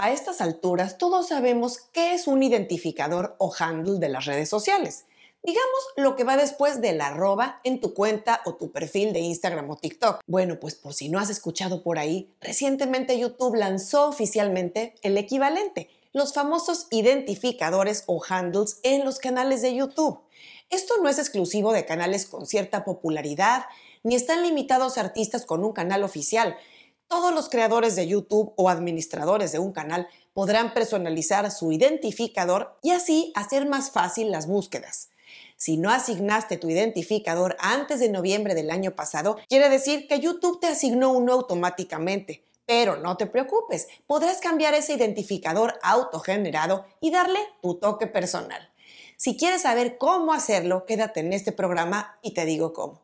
A estas alturas todos sabemos qué es un identificador o handle de las redes sociales. Digamos lo que va después del arroba en tu cuenta o tu perfil de Instagram o TikTok. Bueno, pues por si no has escuchado por ahí, recientemente YouTube lanzó oficialmente el equivalente, los famosos identificadores o handles en los canales de YouTube. Esto no es exclusivo de canales con cierta popularidad, ni están limitados a artistas con un canal oficial. Todos los creadores de YouTube o administradores de un canal podrán personalizar su identificador y así hacer más fácil las búsquedas. Si no asignaste tu identificador antes de noviembre del año pasado, quiere decir que YouTube te asignó uno automáticamente. Pero no te preocupes, podrás cambiar ese identificador autogenerado y darle tu toque personal. Si quieres saber cómo hacerlo, quédate en este programa y te digo cómo.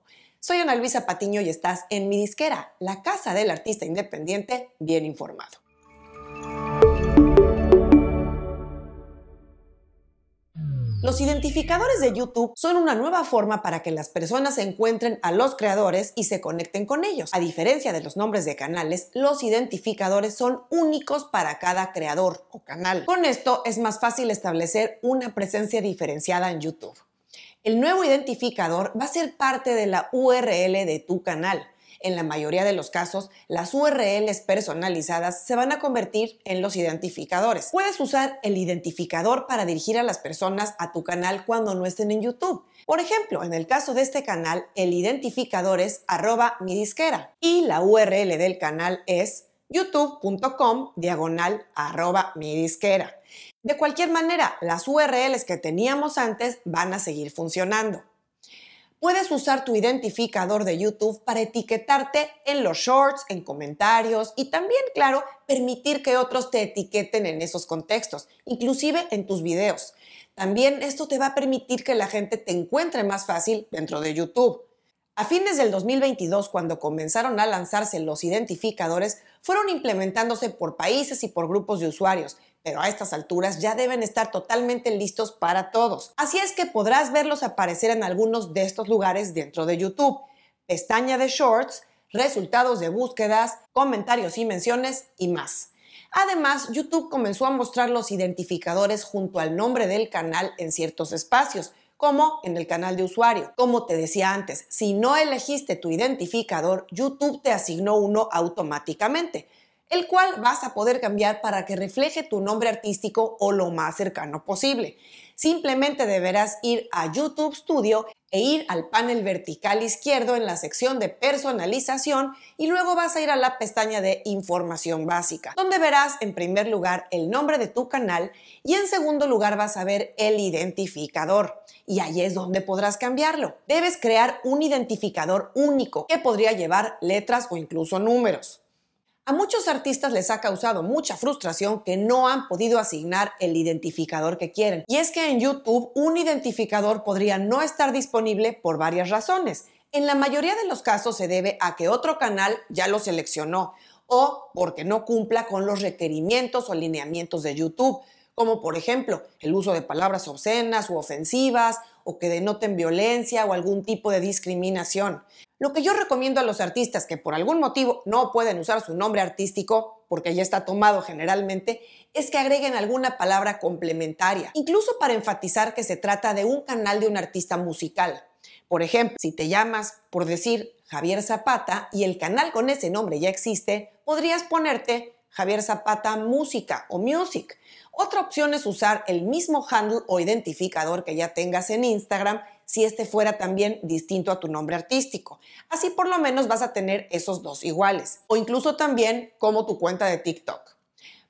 Soy Ana Luisa Patiño y estás en mi disquera, la casa del artista independiente bien informado. Los identificadores de YouTube son una nueva forma para que las personas encuentren a los creadores y se conecten con ellos. A diferencia de los nombres de canales, los identificadores son únicos para cada creador o canal. Con esto es más fácil establecer una presencia diferenciada en YouTube. El nuevo identificador va a ser parte de la URL de tu canal. En la mayoría de los casos, las URLs personalizadas se van a convertir en los identificadores. Puedes usar el identificador para dirigir a las personas a tu canal cuando no estén en YouTube. Por ejemplo, en el caso de este canal, el identificador es arroba mi disquera y la URL del canal es youtube.com diagonal arroba mi disquera. De cualquier manera, las URLs que teníamos antes van a seguir funcionando. Puedes usar tu identificador de YouTube para etiquetarte en los shorts, en comentarios y también, claro, permitir que otros te etiqueten en esos contextos, inclusive en tus videos. También esto te va a permitir que la gente te encuentre más fácil dentro de YouTube. A fines del 2022, cuando comenzaron a lanzarse los identificadores, fueron implementándose por países y por grupos de usuarios, pero a estas alturas ya deben estar totalmente listos para todos. Así es que podrás verlos aparecer en algunos de estos lugares dentro de YouTube. Pestaña de Shorts, resultados de búsquedas, comentarios y menciones y más. Además, YouTube comenzó a mostrar los identificadores junto al nombre del canal en ciertos espacios como en el canal de usuario. Como te decía antes, si no elegiste tu identificador, YouTube te asignó uno automáticamente, el cual vas a poder cambiar para que refleje tu nombre artístico o lo más cercano posible. Simplemente deberás ir a YouTube Studio e ir al panel vertical izquierdo en la sección de personalización y luego vas a ir a la pestaña de información básica, donde verás en primer lugar el nombre de tu canal y en segundo lugar vas a ver el identificador. Y ahí es donde podrás cambiarlo. Debes crear un identificador único que podría llevar letras o incluso números. A muchos artistas les ha causado mucha frustración que no han podido asignar el identificador que quieren. Y es que en YouTube un identificador podría no estar disponible por varias razones. En la mayoría de los casos se debe a que otro canal ya lo seleccionó o porque no cumpla con los requerimientos o lineamientos de YouTube, como por ejemplo el uso de palabras obscenas u ofensivas o que denoten violencia o algún tipo de discriminación. Lo que yo recomiendo a los artistas que por algún motivo no pueden usar su nombre artístico, porque ya está tomado generalmente, es que agreguen alguna palabra complementaria, incluso para enfatizar que se trata de un canal de un artista musical. Por ejemplo, si te llamas, por decir, Javier Zapata y el canal con ese nombre ya existe, podrías ponerte Javier Zapata Música o Music. Otra opción es usar el mismo handle o identificador que ya tengas en Instagram si este fuera también distinto a tu nombre artístico. Así por lo menos vas a tener esos dos iguales. O incluso también como tu cuenta de TikTok.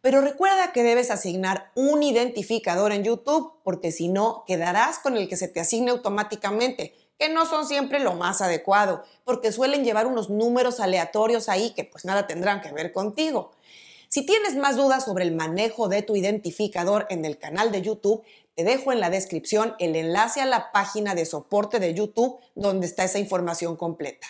Pero recuerda que debes asignar un identificador en YouTube, porque si no, quedarás con el que se te asigne automáticamente, que no son siempre lo más adecuado, porque suelen llevar unos números aleatorios ahí que pues nada tendrán que ver contigo. Si tienes más dudas sobre el manejo de tu identificador en el canal de YouTube, te dejo en la descripción el enlace a la página de soporte de YouTube donde está esa información completa.